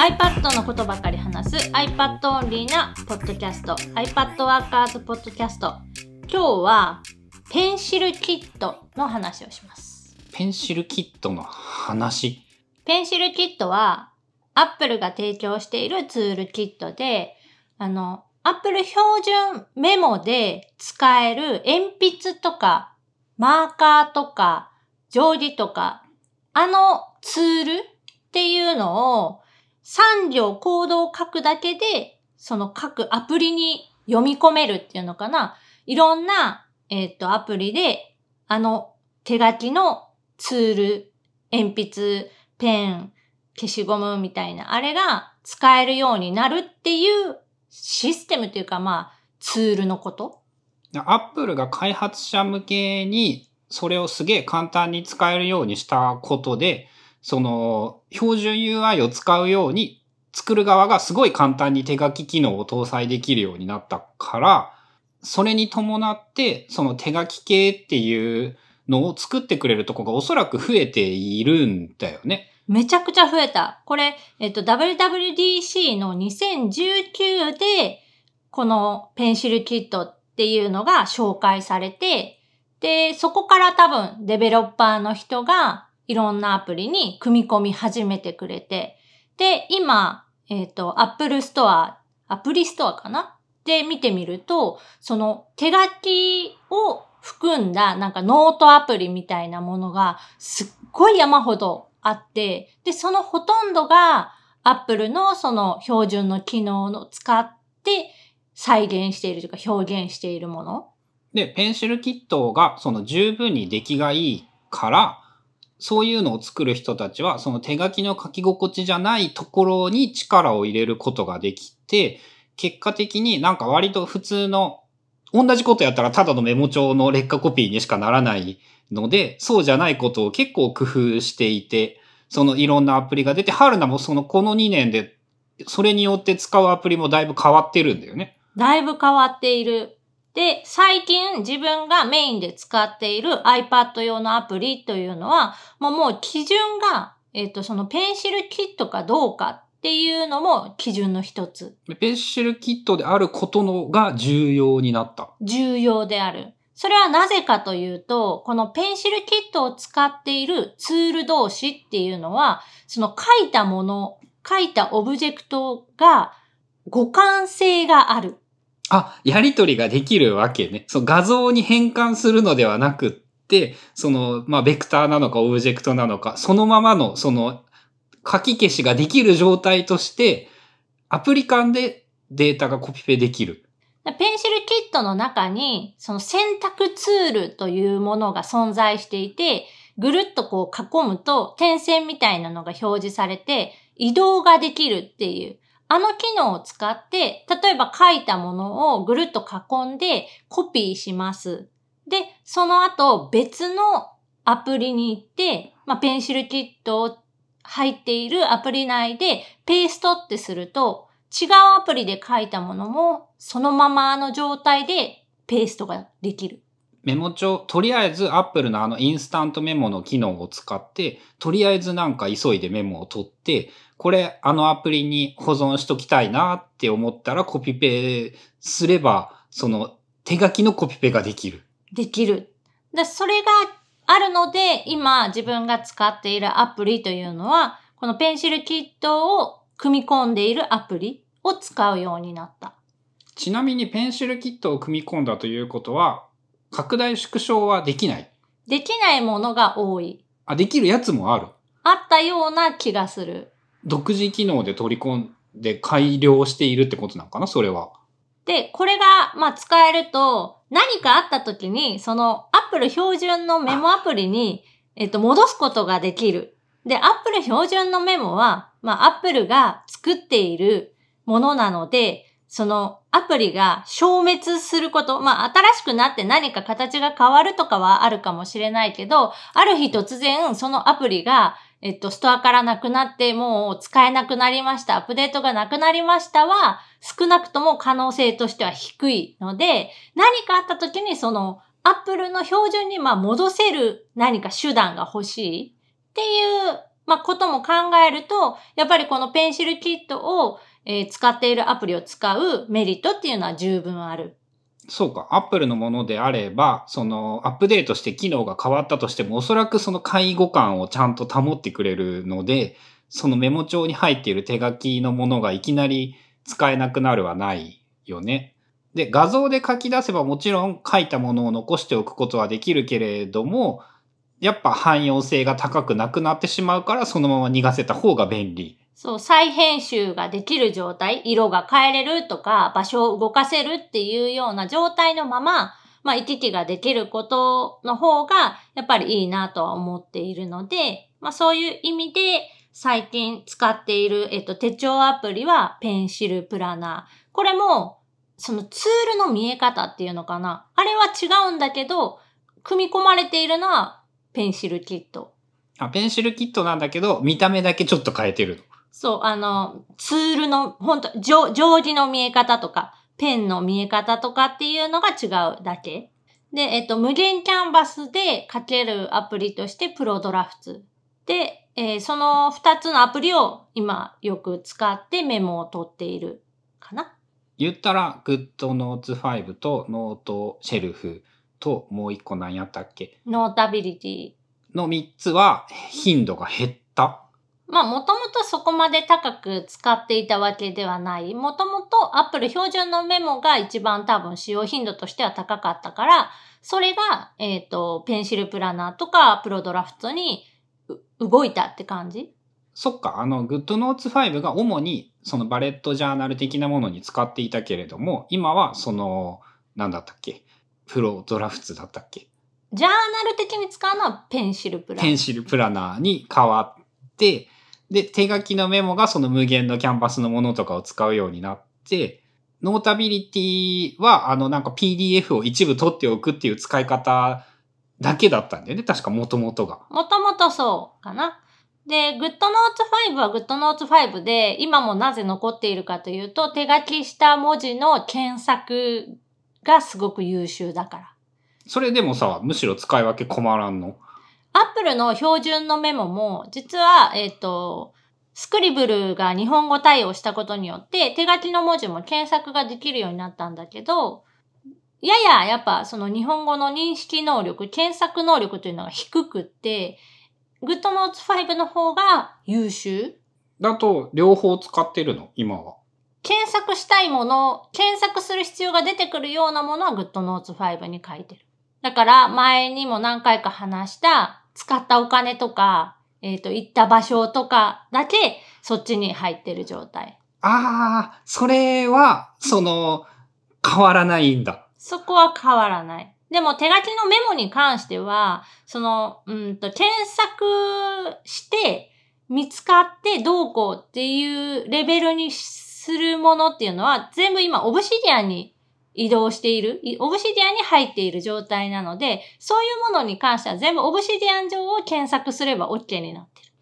iPad のことばかり話す iPad オンリーなポッドキャスト iPad Workers ポッドキャスト今日はペンシルキットの話をします。ペンシルキットの話？ペンシルキットは Apple が提供しているツールキットであの Apple 標準メモで使える鉛筆とかマーカーとか定規とかあのツールっていうのを3行コードを書くだけで、その各アプリに読み込めるっていうのかな。いろんな、えっ、と、アプリで、あの手書きのツール、鉛筆、ペン、消しゴムみたいな、あれが使えるようになるっていうシステムというか、まあ、ツールのことアップルが開発者向けにそれをすげえ簡単に使えるようにしたことで、その標準 UI を使うように作る側がすごい簡単に手書き機能を搭載できるようになったから、それに伴ってその手書き系っていうのを作ってくれるとこがおそらく増えているんだよね。めちゃくちゃ増えた。これ、えっと、WWDC の2019で、このペンシルキットっていうのが紹介されて、で、そこから多分デベロッパーの人がいろんなアプリに組み込み始めてくれて、で、今、えっ、ー、と、Apple Store、アプリストアかな？で見てみると、その手書きを含んだなんかノートアプリみたいなものがすっごい山ほどあって、で、そのほとんどが Apple のその標準の機能を使って再現しているというか表現しているもの。で、ペンシルキットがその十分に出来がいいから、そういうのを作る人たちは、その手書きの書き心地じゃないところに力を入れることができて、結果的になんか割と普通の、同じことやったらただのメモ帳の劣化コピーにしかならないので、そうじゃないことを結構工夫していて、そのいろんなアプリが出て、春菜もそのこの2年で、それによって使うアプリもだいぶ変わってるんだよね。だいぶ変わっている。で、最近自分がメインで使っている iPad 用のアプリというのは、もうもう基準が、えっ、ー、と、そのペンシルキットかどうかっていうのも基準の一つ。ペンシルキットであることのが重要になった。重要である。それはなぜかというと、このペンシルキットを使っているツール同士っていうのは、その書いたもの、書いたオブジェクトが互換性がある。あ、やりとりができるわけね。そう、画像に変換するのではなくって、その、まあ、ベクターなのかオブジェクトなのか、そのままの、その、書き消しができる状態として、アプリ間でデータがコピペできる。ペンシルキットの中に、その選択ツールというものが存在していて、ぐるっとこう囲むと点線みたいなのが表示されて、移動ができるっていう。あの機能を使って、例えば書いたものをぐるっと囲んでコピーします。で、その後別のアプリに行って、まあ、ペンシルキットを入っているアプリ内でペーストってすると、違うアプリで書いたものもそのままの状態でペーストができる。メモ帳、とりあえず Apple のあのインスタントメモの機能を使って、とりあえずなんか急いでメモを取って、これあのアプリに保存しときたいなって思ったらコピペすれば、その手書きのコピペができる。できる。でそれがあるので、今自分が使っているアプリというのは、このペンシルキットを組み込んでいるアプリを使うようになった。ちなみにペンシルキットを組み込んだということは、拡大縮小はできないできないものが多い。あ、できるやつもある。あったような気がする。独自機能で取り込んで改良しているってことなのかな？それは。で、これが、まあ、使えると、何かあった時に、その、Apple 標準のメモアプリに、えっと、戻すことができる。で、Apple 標準のメモは、まあ、Apple が作っているものなので、そのアプリが消滅すること、まあ新しくなって何か形が変わるとかはあるかもしれないけど、ある日突然そのアプリが、えっと、ストアからなくなってもう使えなくなりました、アップデートがなくなりましたは、少なくとも可能性としては低いので、何かあった時にそのアップルの標準にまあ戻せる何か手段が欲しいっていうまあ、ことも考えると、やっぱりこのペンシルキットを、えー使っているアプリを使うメリットっていうのは十分ある。そうか。アップルのものであれば、そのアップデートして機能が変わったとしても、おそらくその介護感をちゃんと保ってくれるので、そのメモ帳に入っている手書きのものがいきなり使えなくなるはないよね。で、画像で書き出せばもちろん書いたものを残しておくことはできるけれども、やっぱ汎用性が高くなくなってしまうから、そのまま逃がせた方が便利。そう、再編集ができる状態、色が変えれるとか、場所を動かせるっていうような状態のまま、まあ、行き来ができることの方が、やっぱりいいなとは思っているので、まあ、そういう意味で、最近使っている、えっと、手帳アプリは、ペンシルプラナー。これも、そのツールの見え方っていうのかな。あれは違うんだけど、組み込まれているのは、ペンシルキット。あ、ペンシルキットなんだけど、見た目だけちょっと変えてる。そう、あの、ツールの、本当定定規の見え方とか、ペンの見え方とかっていうのが違うだけ。で、えっと、無限キャンバスで書けるアプリとしてプロドラフツ。で、えーその二つのアプリを今よく使ってメモを取っているかな。言ったら、GoodNotes 5とノートシェルフともう一個何やったっけ？ノータビリティ。の三つは頻度が減った。まあ、もともとそこまで高く使っていたわけではない。もともと Apple 標準のメモが一番多分使用頻度としては高かったから、それが、えっ、と、ペンシルプラナーとかプロドラフトにう動いたって感じ？そっか、あの GoodNotes 5が主にそのバレットジャーナル的なものに使っていたけれども、今はその、なんだったっけ？プロドラフツだったっけ？ジャーナル的に使うのはペンシルプラナー。ペンシルプラナーに変わって、で、手書きのメモがその無限のキャンバスのものとかを使うようになって、ノータビリティは、あの、なんか PDF を一部取っておくっていう使い方だけだったんだよね。確か元々が。もともとそうかな。で、GoodNotes 5は GoodNotes 5で、今もなぜ残っているかというと、手書きした文字の検索がすごく優秀だから。それでもさ、むしろ使い分け困らんの？Apple の標準のメモも、実は、えっ、と、スクリブルが日本語対応したことによって、手書きの文字も検索ができるようになったんだけど、やややっぱその日本語の認識能力、検索能力というのが低くって、GoodNotes 5の方が優秀だと、両方使ってるの？今は。検索したいもの、検索する必要が出てくるようなものは GoodNotes 5に書いてる。だから前にも何回か話した使ったお金とか、えっ、と、行った場所とかだけそっちに入ってる状態。ああ、それは、その、変わらないんだ。そこは変わらない。でも手書きのメモに関しては、その、うんと、検索して見つかってどうこうっていうレベルにするものっていうのは全部今オブシディアンに移動している、オブシディアンに入っている状態なので、そういうものに関しては全部オブシディアン上を検索すれば OK になってる。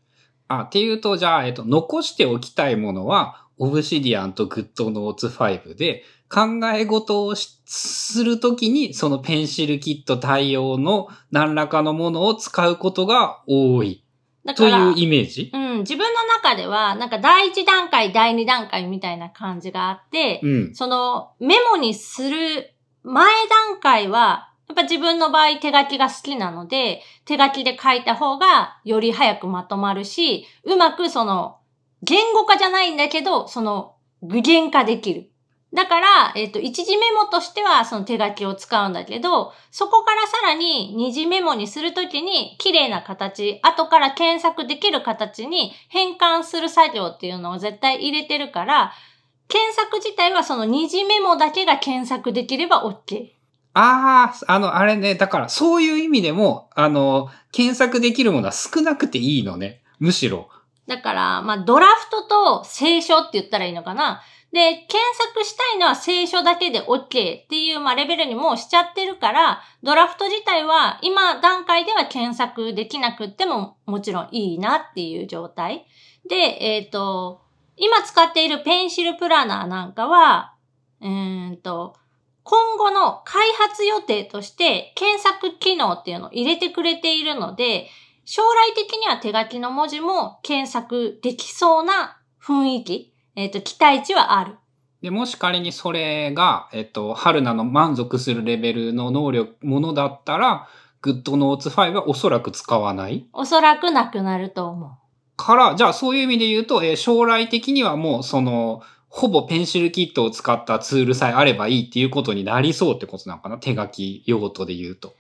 あ、っていうと、じゃあ、えっと、残しておきたいものは、オブシディアンとグッドノーツ5で、考え事をするときに、そのペンシルキット対応の何らかのものを使うことが多いだから、いうイメージ？うん、自分の中では、なんか第一段階、第二段階みたいな感じがあって、うん。そのメモにする前段階は、やっぱ自分の場合手書きが好きなので、手書きで書いた方がより早くまとまるし、うまくその、言語化じゃないんだけど、その、具現化できる。だから、えっ、と、一次メモとしてはその手書きを使うんだけど、そこからさらに二次メモにするときに綺麗な形、後から検索できる形に変換する作業っていうのを絶対入れてるから、検索自体はその二次メモだけが検索できれば OK。ああ、あの、あれね、だから、そういう意味でも、あの、検索できるものは少なくていいのね。むしろ。だから、まあ、ドラフトと聖書って言ったらいいのかな。で、検索したいのは聖書だけで OK っていう、まあ、レベルにもうしちゃってるから、ドラフト自体は今段階では検索できなくってももちろんいいなっていう状態。で、えっ、と、今使っているペンシルプラナーなんかは、うんと、今後の開発予定として検索機能っていうのを入れてくれているので、将来的には手書きの文字も検索できそうな雰囲気、えっ、と、期待値はある。で、もし仮にそれが、えっと、春菜の満足するレベルの能力、ものだったら、GoodNotes 5はおそらく使わないおそらくなくなると思う。から、じゃあそういう意味で言うと、えー将来的にはもうその、ほぼペンシルキットを使ったツールさえあればいいっていうことになりそうってことなのかな？手書き用途で言うと。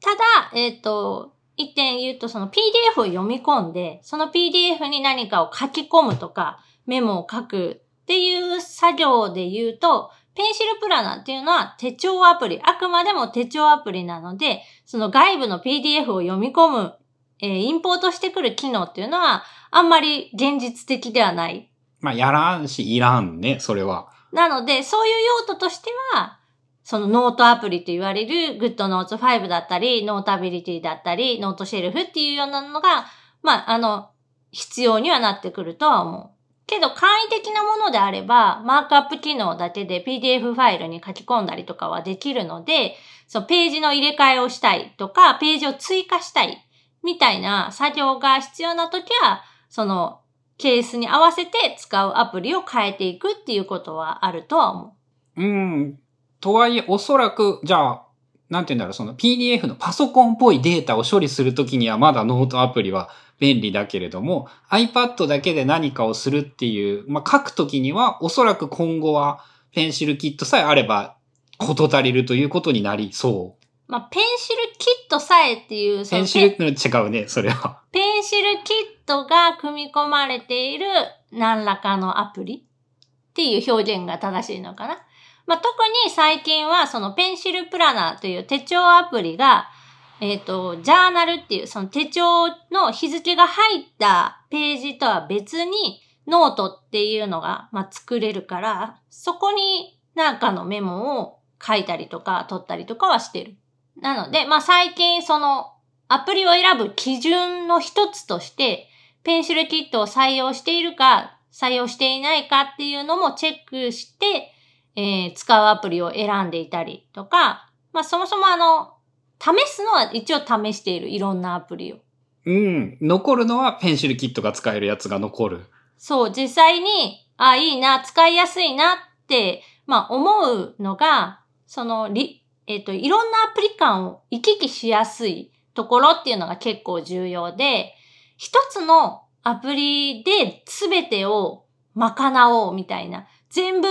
ただ、えっ、と、一点言うと、その PDF を読み込んで、その PDF に何かを書き込むとか、メモを書くっていう作業で言うと、ペンシルプラナーっていうのは手帳アプリ、あくまでも手帳アプリなので、その外部の PDF を読み込む、えーインポートしてくる機能っていうのは、あんまり現実的ではない。まあ、やらんし、いらんね、それは。なので、そういう用途としては、そのノートアプリと言われる GoodNotes 5だったり、 Notability だったり、 Noteshelf っていうようなのが、まあ、あの、必要にはなってくるとは思う。けど、簡易的なものであれば、マークアップ機能だけで PDF ファイルに書き込んだりとかはできるので、そう、ページの入れ替えをしたいとか、ページを追加したいみたいな作業が必要な時は、その、ケースに合わせて使うアプリを変えていくっていうことはあるとは思う。うん。とはいえ、おそらく、じゃあ、なんて言うんだろう、その PDF のパソコンっぽいデータを処理するときにはまだノートアプリは便利だけれども、iPad だけで何かをするっていう、まあ、書くときには、おそらく今後はペンシルキットさえあれば、こと足りるということになりそう。まあ、ペンシルキットさえっていう、ペンシル、うん違うね、それは。ペンシルキットが組み込まれている何らかのアプリっていう表現が正しいのかな。まあ、特に最近はそのペンシルプラナーという手帳アプリが、えっ、と、ジャーナルっていうその手帳の日付が入ったページとは別にノートっていうのが、まあ、作れるから、そこになんかのメモを書いたりとか取ったりとかはしてる。なので、まあ、最近そのアプリを選ぶ基準の一つとして、 PencilKit を採用しているか、採用していないかっていうのもチェックして、えー使うアプリを選んでいたりとか、まあそもそもあの、試すのは一応試しているいろんなアプリを。うん。残るのはペンシルキットが使えるやつが残る。そう、実際に、あ、いいな、使いやすいなって、まあ思うのが、その、り、えっ、と、いろんなアプリ感を行き来しやすいところっていうのが結構重要で、一つのアプリで全てを賄おうみたいな、全部、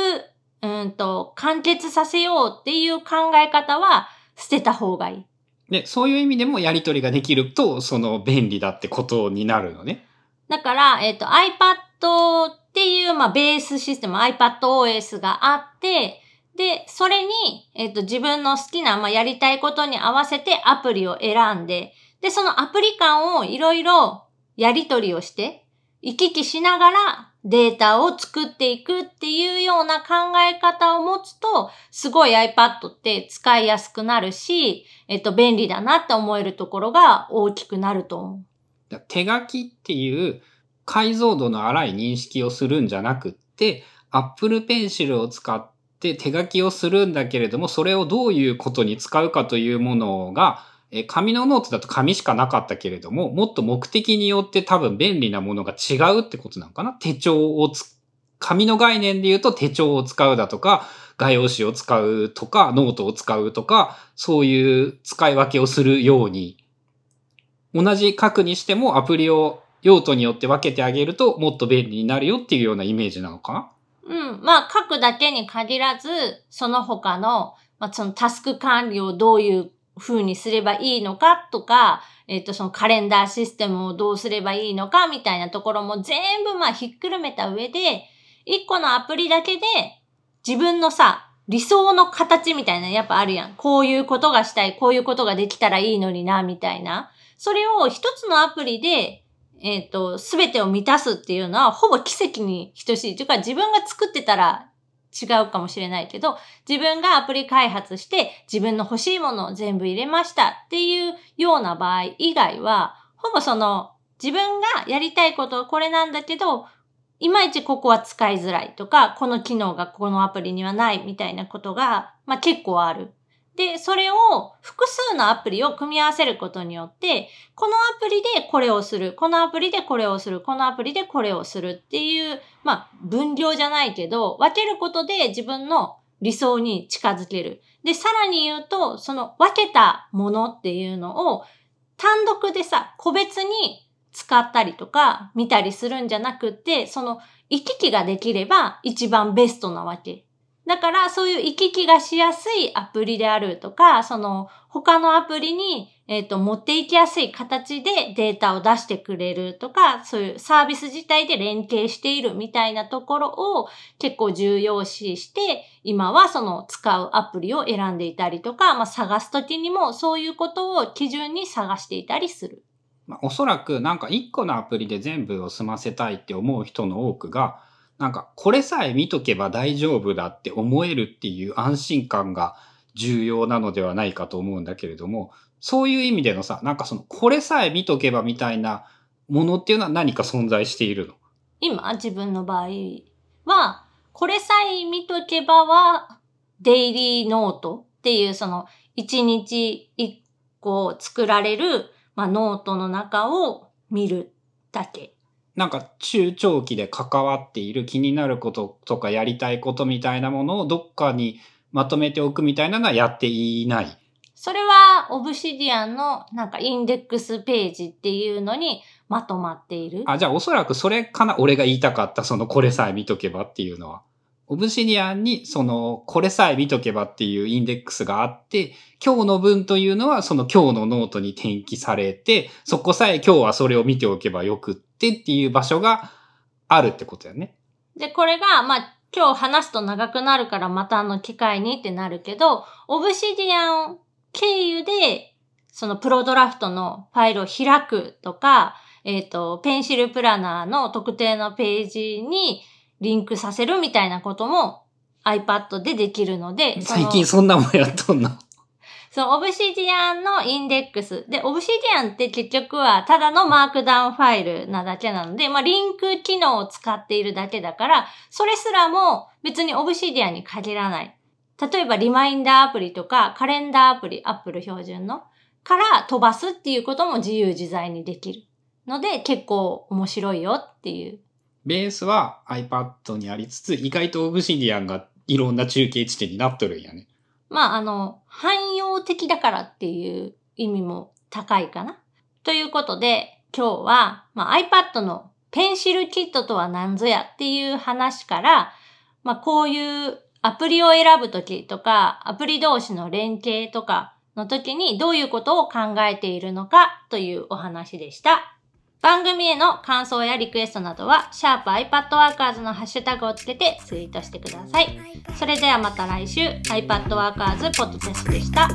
うんと、完結させようっていう考え方は捨てた方がいい。で、そういう意味でもやり取りができると、その便利だってことになるのね。だから、えっ、と、iPad っていう、まあ、ベースシステム、iPadOS があって、で、それに、えっ、と、自分の好きな、まあ、やりたいことに合わせてアプリを選んで、で、そのアプリ間をいろいろやり取りをして、行き来しながらデータを作っていくっていうような考え方を持つと、すごい iPad って使いやすくなるし、えっ、と、便利だなって思えるところが大きくなると思う。手書きっていう解像度の荒い認識をするんじゃなくって、Apple Pencil を使って手書きをするんだけれども、それをどういうことに使うかというものが、え紙のノートだと紙しかなかったけれども、もっと目的によって多分便利なものが違うってことなのかな？手帳をつ、紙の概念で言うと手帳を使うだとか、画用紙を使うとか、ノートを使うとか、そういう使い分けをするように同じ書くにしてもアプリを用途によって分けてあげるともっと便利になるよっていうようなイメージなのかな？うん。まあ、書くだけに限らず、その他の、まあ、そのタスク管理をどういう風にすればいいのかとか、えっ、と、そのカレンダーシステムをどうすればいいのかみたいなところも全部まあひっくるめた上で、一個のアプリだけで自分のさ、理想の形みたいなやっぱあるやん。こういうことがしたい、こういうことができたらいいのにな、みたいな。それを一つのアプリでえっ、と、すべてを満たすっていうのは、ほぼ奇跡に等しい。というか、自分が作ってたら違うかもしれないけど、自分がアプリ開発して、自分の欲しいものを全部入れましたっていうような場合以外は、ほぼその、自分がやりたいことはこれなんだけど、いまいちここは使いづらいとか、この機能がこのアプリにはないみたいなことが、まあ結構ある。で、それを複数のアプリを組み合わせることによって、このアプリでこれをする、このアプリでこれをする、このアプリでこれをするっていう、まあ、分量じゃないけど、分けることで自分の理想に近づける。で、さらに言うと、その分けたものっていうのを単独でさ、個別に使ったりとか見たりするんじゃなくて、その行き来ができれば一番ベストなわけ。だから、そういう行き来がしやすいアプリであるとか、その他のアプリに、えっ、と、持っていきやすい形でデータを出してくれるとか、そういうサービス自体で連携しているみたいなところを結構重要視して、今はその使うアプリを選んでいたりとか、まあ、探すときにもそういうことを基準に探していたりする。まあ、おそらくなんか一個のアプリで全部を済ませたいって思う人の多くが、なんかこれさえ見とけば大丈夫だって思えるっていう安心感が重要なのではないかと思うんだけれども、そういう意味でのさ、なんかそのこれさえ見とけばみたいなものっていうのは何か存在しているの？今、自分の場合は、これさえ見とけばは、デイリーノートっていうその、一日一個作られる、まあ、ノートの中を見るだけ。なんか中長期で関わっている気になることとかやりたいことみたいなものをどっかにまとめておくみたいなのはやっていない。それは、 Obsidian のなんかインデックスページっていうのにまとまっている。あ、じゃあおそらくそれかな俺が言いたかったそのこれさえ見とけばっていうのは。 Obsidian にそのこれさえ見とけばっていうインデックスがあって、今日の分というのはその今日のノートに転記されて、そこさえ今日はそれを見ておけばよくってっていう場所があるってことやね。で、これが、まあ、今日話すと長くなるからまたあの機会にってなるけど、 Obsidian 経由で、その Prodrafts のファイルを開くとか、えっ、と、 Pencil Planner の特定のページにリンクさせるみたいなことも iPad でできるので、最近そんなもんやっとんの。その Obsidian のインデックス。で、 Obsidian って結局はただの Markdown ファイルなだけなので、まあ、リンク機能を使っているだけだから、それすらも別に Obsidian に限らない。例えば、リマインダーアプリとか、カレンダーアプリ、アップル標準の、から飛ばすっていうことも自由自在にできる。ので、結構面白いよっていう。ベースは iPad にありつつ、意外とオブシディアンがいろんな中継地点になっとるんやね。まあ、あの、汎用的だからっていう意味も高いかな。ということで、今日は、まあ、iPad のペンシルキットとは何ぞやっていう話から、まあ、こういうアプリを選ぶときとか、アプリ同士の連携とかの時にどういうことを考えているのかというお話でした。番組への感想やリクエストなどは、シャープ i p a d w o r k e r s のハッシュタグをつけてツイートしてください。それではまた来週、iPadWorkers ポッドキャストでした。